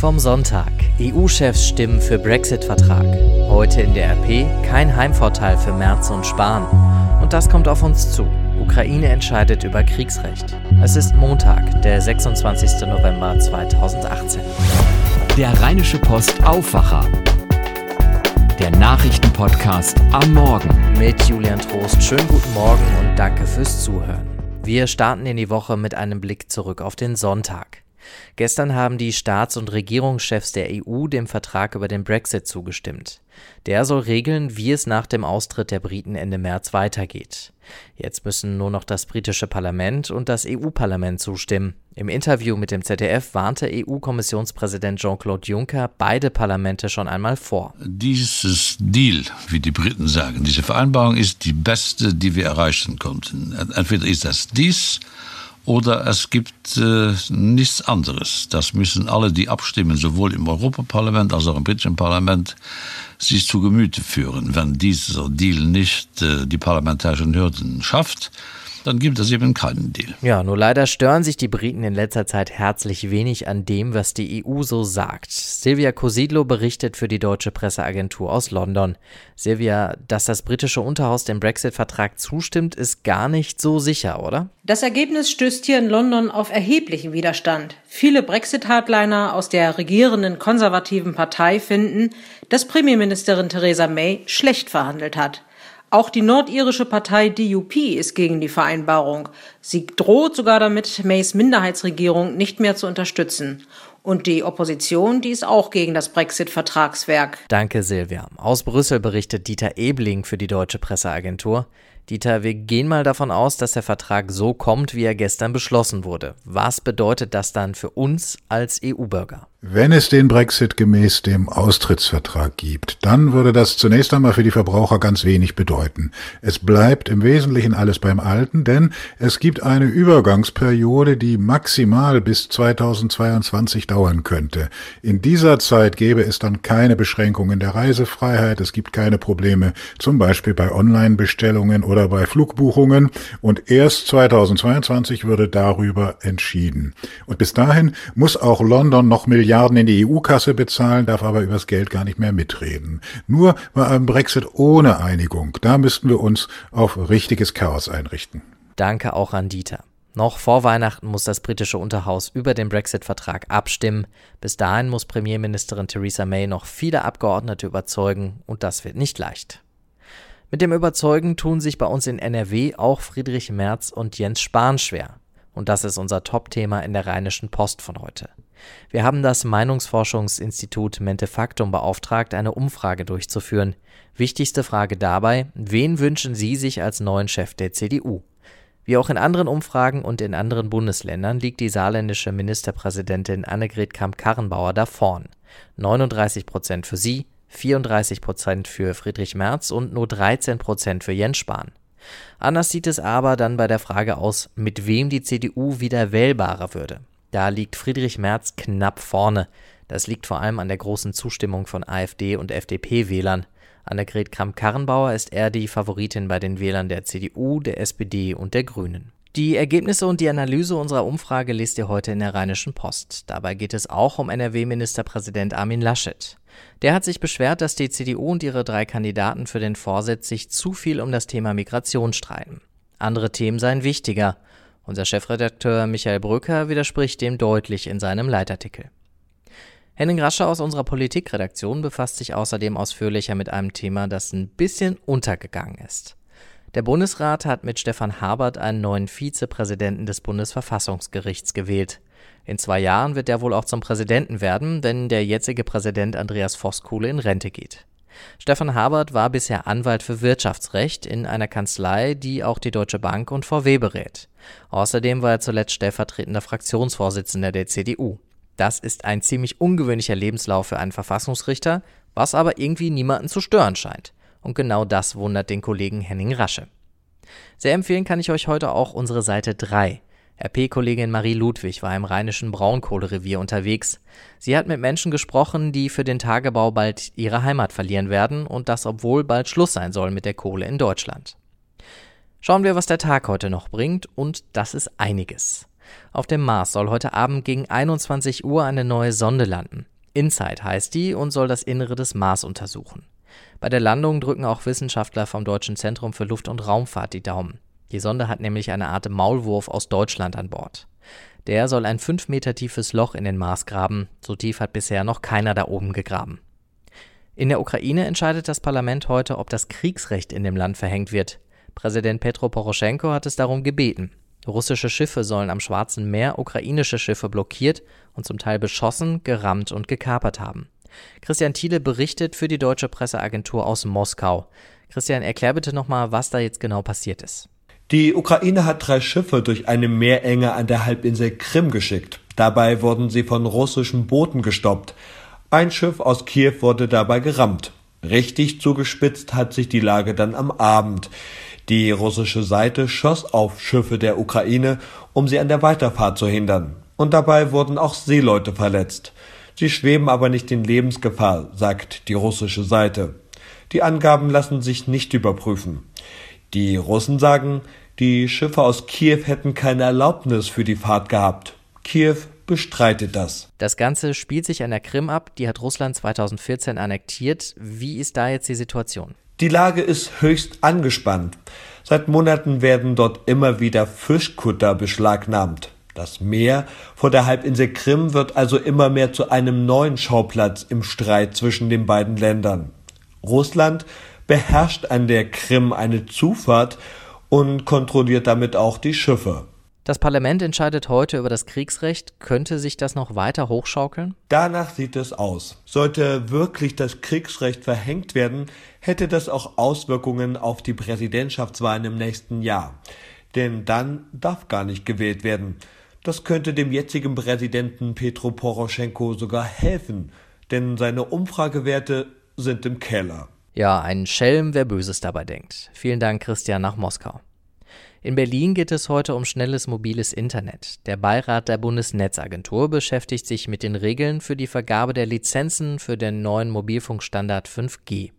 Vom Sonntag. EU-Chefs stimmen für Brexit-Vertrag. Heute in der RP kein Heimvorteil für Merz und Spahn. Und das kommt auf uns zu. Ukraine entscheidet über Kriegsrecht. Es ist Montag, der 26. November 2018. Der Rheinische Post Aufwacher. Der Nachrichtenpodcast am Morgen. Mit Julian Trost. Schönen guten Morgen und danke fürs Zuhören. Wir starten in die Woche mit einem Blick zurück auf den Sonntag. Gestern haben die Staats- und Regierungschefs der EU dem Vertrag über den Brexit zugestimmt. Der soll regeln, wie es nach dem Austritt der Briten Ende März weitergeht. Jetzt müssen nur noch das britische Parlament und das EU-Parlament zustimmen. Im Interview mit dem ZDF warnte EU-Kommissionspräsident Jean-Claude Juncker beide Parlamente schon einmal vor. Dieses Deal, wie die Briten sagen, diese Vereinbarung ist die beste, die wir erreichen konnten. Entweder ist das dies oder es gibt äh, nichts anderes. Das müssen alle, die abstimmen, sowohl im Europaparlament als auch im britischen Parlament, sich zu Gemüte führen. Wenn dieser Deal nicht äh, die parlamentarischen Hürden schafft, dann gibt es eben keinen Deal. Ja, nur leider stören sich die Briten in letzter Zeit herzlich wenig an dem, was die EU so sagt. Silvia Cosidlo berichtet für die deutsche Presseagentur aus London. Silvia, dass das britische Unterhaus dem Brexit-Vertrag zustimmt, ist gar nicht so sicher, oder? Das Ergebnis stößt hier in London auf erheblichen Widerstand. Viele Brexit-Hardliner aus der regierenden konservativen Partei finden, dass Premierministerin Theresa May schlecht verhandelt hat. Auch die nordirische Partei DUP ist gegen die Vereinbarung. Sie droht sogar damit, Mays Minderheitsregierung nicht mehr zu unterstützen. Und die Opposition, die ist auch gegen das Brexit-Vertragswerk. Danke, Silvia. Aus Brüssel berichtet Dieter Ebling für die deutsche Presseagentur. Dieter, wir gehen mal davon aus, dass der Vertrag so kommt, wie er gestern beschlossen wurde. Was bedeutet das dann für uns als EU-Bürger? Wenn es den Brexit gemäß dem Austrittsvertrag gibt, dann würde das zunächst einmal für die Verbraucher ganz wenig bedeuten. Es bleibt im Wesentlichen alles beim Alten, denn es gibt eine Übergangsperiode, die maximal bis 2022 dauern könnte. In dieser Zeit gäbe es dann keine Beschränkungen der Reisefreiheit, es gibt keine Probleme, zum Beispiel bei Online-Bestellungen oder bei Flugbuchungen und erst 2022 würde darüber entschieden. Und bis dahin muss auch London noch Milliarden Milliarden in die EU-Kasse bezahlen, darf aber übers Geld gar nicht mehr mitreden. Nur bei einem Brexit ohne Einigung, da müssten wir uns auf richtiges Chaos einrichten. Danke auch an Dieter. Noch vor Weihnachten muss das britische Unterhaus über den Brexit-Vertrag abstimmen. Bis dahin muss Premierministerin Theresa May noch viele Abgeordnete überzeugen und das wird nicht leicht. Mit dem Überzeugen tun sich bei uns in NRW auch Friedrich Merz und Jens Spahn schwer. Und das ist unser Top-Thema in der Rheinischen Post von heute. Wir haben das Meinungsforschungsinstitut Mentefaktum beauftragt, eine Umfrage durchzuführen. Wichtigste Frage dabei, wen wünschen Sie sich als neuen Chef der CDU? Wie auch in anderen Umfragen und in anderen Bundesländern liegt die saarländische Ministerpräsidentin Annegret Kramp-Karrenbauer da vorn. 39 Prozent für sie, 34 Prozent für Friedrich Merz und nur 13 Prozent für Jens Spahn. Anders sieht es aber dann bei der Frage aus, mit wem die CDU wieder wählbarer würde. Da liegt Friedrich Merz knapp vorne. Das liegt vor allem an der großen Zustimmung von AfD und FDP-Wählern. Annegret Kramp-Karrenbauer ist eher die Favoritin bei den Wählern der CDU, der SPD und der Grünen. Die Ergebnisse und die Analyse unserer Umfrage lest ihr heute in der Rheinischen Post. Dabei geht es auch um NRW-Ministerpräsident Armin Laschet. Der hat sich beschwert, dass die CDU und ihre drei Kandidaten für den Vorsitz sich zu viel um das Thema Migration streiten. Andere Themen seien wichtiger. Unser Chefredakteur Michael Brücker widerspricht dem deutlich in seinem Leitartikel. Henning Rasche aus unserer Politikredaktion befasst sich außerdem ausführlicher mit einem Thema, das ein bisschen untergegangen ist. Der Bundesrat hat mit Stefan Habert einen neuen Vizepräsidenten des Bundesverfassungsgerichts gewählt. In zwei Jahren wird er wohl auch zum Präsidenten werden, wenn der jetzige Präsident Andreas Voskuhle in Rente geht. Stefan Habert war bisher Anwalt für Wirtschaftsrecht in einer Kanzlei, die auch die Deutsche Bank und VW berät. Außerdem war er zuletzt stellvertretender Fraktionsvorsitzender der CDU. Das ist ein ziemlich ungewöhnlicher Lebenslauf für einen Verfassungsrichter, was aber irgendwie niemanden zu stören scheint. Und genau das wundert den Kollegen Henning Rasche. Sehr empfehlen kann ich euch heute auch unsere Seite 3. RP-Kollegin Marie Ludwig war im rheinischen Braunkohlerevier unterwegs. Sie hat mit Menschen gesprochen, die für den Tagebau bald ihre Heimat verlieren werden und das obwohl bald Schluss sein soll mit der Kohle in Deutschland. Schauen wir, was der Tag heute noch bringt und das ist einiges. Auf dem Mars soll heute Abend gegen 21 Uhr eine neue Sonde landen. InSight heißt die und soll das Innere des Mars untersuchen. Bei der Landung drücken auch Wissenschaftler vom Deutschen Zentrum für Luft- und Raumfahrt die Daumen. Die Sonde hat nämlich eine Art Maulwurf aus Deutschland an Bord. Der soll ein 5 Meter tiefes Loch in den Mars graben. So tief hat bisher noch keiner da oben gegraben. In der Ukraine entscheidet das Parlament heute, ob das Kriegsrecht in dem Land verhängt wird. Präsident Petro Poroschenko hat es darum gebeten. Russische Schiffe sollen am Schwarzen Meer ukrainische Schiffe blockiert und zum Teil beschossen, gerammt und gekapert haben. Christian Thiele berichtet für die deutsche Presseagentur aus Moskau. Christian, erklär bitte nochmal, was da jetzt genau passiert ist. Die Ukraine hat drei Schiffe durch eine Meerenge an der Halbinsel Krim geschickt. Dabei wurden sie von russischen Booten gestoppt. Ein Schiff aus Kiew wurde dabei gerammt. Richtig zugespitzt hat sich die Lage dann am Abend. Die russische Seite schoss auf Schiffe der Ukraine, um sie an der Weiterfahrt zu hindern. Und dabei wurden auch Seeleute verletzt. Sie schweben aber nicht in Lebensgefahr, sagt die russische Seite. Die Angaben lassen sich nicht überprüfen. Die Russen sagen, die Schiffe aus Kiew hätten keine Erlaubnis für die Fahrt gehabt. Kiew bestreitet das. Das Ganze spielt sich an der Krim ab, die hat Russland 2014 annektiert. Wie ist da jetzt die Situation? Die Lage ist höchst angespannt. Seit Monaten werden dort immer wieder Fischkutter beschlagnahmt. Das Meer vor der Halbinsel Krim wird also immer mehr zu einem neuen Schauplatz im Streit zwischen den beiden Ländern. Russland beherrscht an der Krim eine Zufahrt und kontrolliert damit auch die Schiffe. Das Parlament entscheidet heute über das Kriegsrecht. Könnte sich das noch weiter hochschaukeln? Danach sieht es aus. Sollte wirklich das Kriegsrecht verhängt werden, hätte das auch Auswirkungen auf die Präsidentschaftswahlen im nächsten Jahr. Denn dann darf gar nicht gewählt werden. Das könnte dem jetzigen Präsidenten Petro Poroschenko sogar helfen, denn seine Umfragewerte sind im Keller. Ja, ein Schelm, wer Böses dabei denkt. Vielen Dank, Christian, nach Moskau. In Berlin geht es heute um schnelles mobiles Internet. Der Beirat der Bundesnetzagentur beschäftigt sich mit den Regeln für die Vergabe der Lizenzen für den neuen Mobilfunkstandard 5G.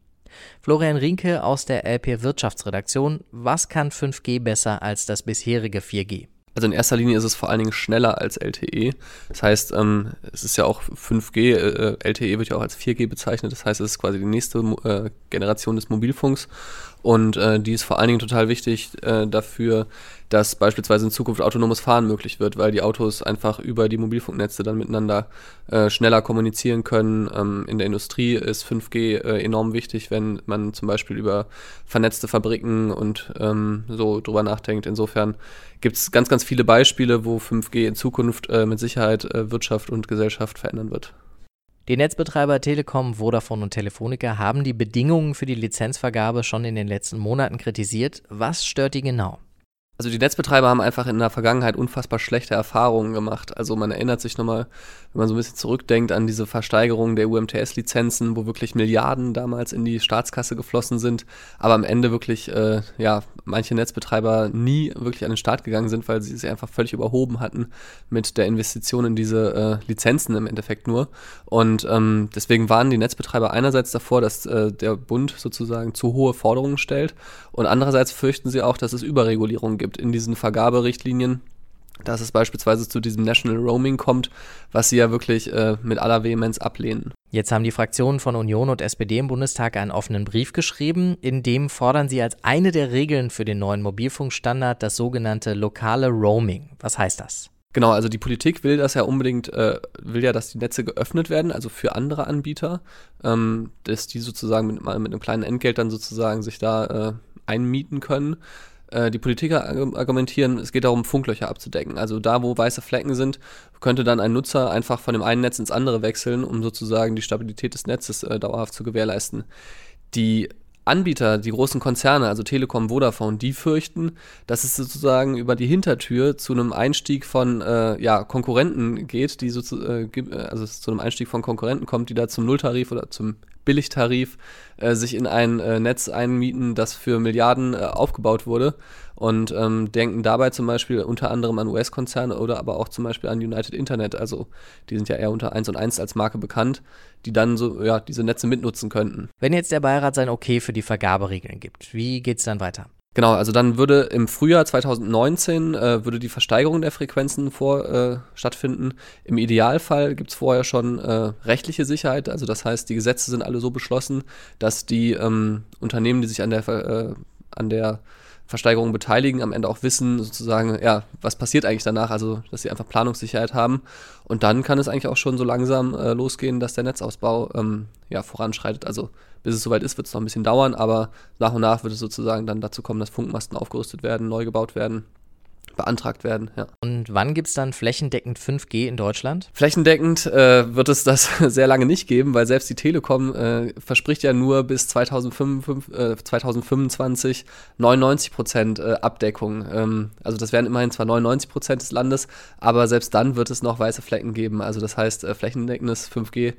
Florian Rinke aus der LP Wirtschaftsredaktion, was kann 5G besser als das bisherige 4G? Also in erster Linie ist es vor allen Dingen schneller als LTE. Das heißt, ähm, es ist ja auch 5G, äh, LTE wird ja auch als 4G bezeichnet. Das heißt, es ist quasi die nächste äh, Generation des Mobilfunks. Und äh, die ist vor allen Dingen total wichtig äh, dafür, dass beispielsweise in Zukunft autonomes Fahren möglich wird, weil die Autos einfach über die Mobilfunknetze dann miteinander äh, schneller kommunizieren können. Ähm, in der Industrie ist 5G äh, enorm wichtig, wenn man zum Beispiel über vernetzte Fabriken und ähm, so drüber nachdenkt. Insofern gibt es ganz, ganz viele Beispiele, wo 5G in Zukunft äh, mit Sicherheit äh, Wirtschaft und Gesellschaft verändern wird. Die Netzbetreiber Telekom, Vodafone und Telefonica haben die Bedingungen für die Lizenzvergabe schon in den letzten Monaten kritisiert. Was stört die genau? Also die Netzbetreiber haben einfach in der Vergangenheit unfassbar schlechte Erfahrungen gemacht. Also man erinnert sich nochmal, wenn man so ein bisschen zurückdenkt an diese Versteigerung der UMTS-Lizenzen, wo wirklich Milliarden damals in die Staatskasse geflossen sind, aber am Ende wirklich, äh, ja, manche Netzbetreiber nie wirklich an den Start gegangen sind, weil sie sich einfach völlig überhoben hatten mit der Investition in diese äh, Lizenzen im Endeffekt nur. Und ähm, deswegen waren die Netzbetreiber einerseits davor, dass äh, der Bund sozusagen zu hohe Forderungen stellt und andererseits fürchten sie auch, dass es Überregulierung gibt gibt in diesen Vergaberichtlinien, dass es beispielsweise zu diesem National Roaming kommt, was sie ja wirklich äh, mit aller Vehemenz ablehnen. Jetzt haben die Fraktionen von Union und SPD im Bundestag einen offenen Brief geschrieben, in dem fordern sie als eine der Regeln für den neuen Mobilfunkstandard das sogenannte lokale Roaming. Was heißt das? Genau, also die Politik will das ja unbedingt, äh, will ja, dass die Netze geöffnet werden, also für andere Anbieter, ähm, dass die sozusagen mit, mit einem kleinen Entgelt dann sozusagen sich da äh, einmieten können. Äh, die Politiker argumentieren, es geht darum, Funklöcher abzudecken. Also da, wo weiße Flecken sind, könnte dann ein Nutzer einfach von dem einen Netz ins andere wechseln, um sozusagen die Stabilität des Netzes äh, dauerhaft zu gewährleisten. Die Anbieter, die großen Konzerne, also Telekom, Vodafone, die fürchten, dass es sozusagen über die Hintertür zu einem Einstieg von äh, ja, Konkurrenten geht, die so zu, äh, also zu einem Einstieg von Konkurrenten kommt, die da zum Nulltarif oder zum Billigtarif äh, sich in ein äh, Netz einmieten, das für Milliarden äh, aufgebaut wurde und ähm, denken dabei zum Beispiel unter anderem an US-Konzerne oder aber auch zum Beispiel an United Internet, also die sind ja eher unter 1 und 1 als Marke bekannt, die dann so ja diese Netze mitnutzen könnten. Wenn jetzt der Beirat sein Okay für die Vergaberegeln gibt, wie geht es dann weiter? Genau, also dann würde im Frühjahr 2019 äh, würde die Versteigerung der Frequenzen vor, äh, stattfinden. Im Idealfall gibt es vorher schon äh, rechtliche Sicherheit, also das heißt, die Gesetze sind alle so beschlossen, dass die ähm, Unternehmen, die sich an der, äh, an der Versteigerung beteiligen, am Ende auch wissen, sozusagen, ja, was passiert eigentlich danach, also dass sie einfach Planungssicherheit haben. Und dann kann es eigentlich auch schon so langsam äh, losgehen, dass der Netzausbau ähm, ja, voranschreitet. Also bis es soweit ist, wird es noch ein bisschen dauern, aber nach und nach wird es sozusagen dann dazu kommen, dass Funkmasten aufgerüstet werden, neu gebaut werden beantragt werden. Ja. Und wann gibt es dann flächendeckend 5G in Deutschland? Flächendeckend äh, wird es das sehr lange nicht geben, weil selbst die Telekom äh, verspricht ja nur bis 2025, äh, 2025 99 Prozent äh, Abdeckung. Ähm, also das wären immerhin zwar 99 Prozent des Landes, aber selbst dann wird es noch weiße Flecken geben. Also das heißt, äh, flächendeckendes 5G,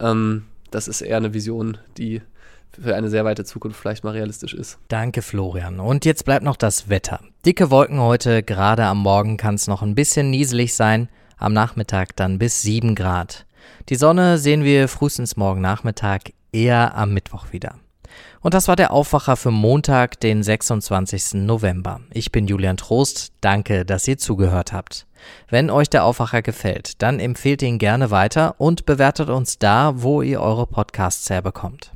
ähm, das ist eher eine Vision, die für eine sehr weite Zukunft vielleicht mal realistisch ist. Danke, Florian. Und jetzt bleibt noch das Wetter. Dicke Wolken heute, gerade am Morgen kann es noch ein bisschen nieselig sein, am Nachmittag dann bis 7 Grad. Die Sonne sehen wir frühestens morgen Nachmittag, eher am Mittwoch wieder. Und das war der Aufwacher für Montag, den 26. November. Ich bin Julian Trost. Danke, dass ihr zugehört habt. Wenn euch der Aufwacher gefällt, dann empfehlt ihn gerne weiter und bewertet uns da, wo ihr eure Podcasts herbekommt.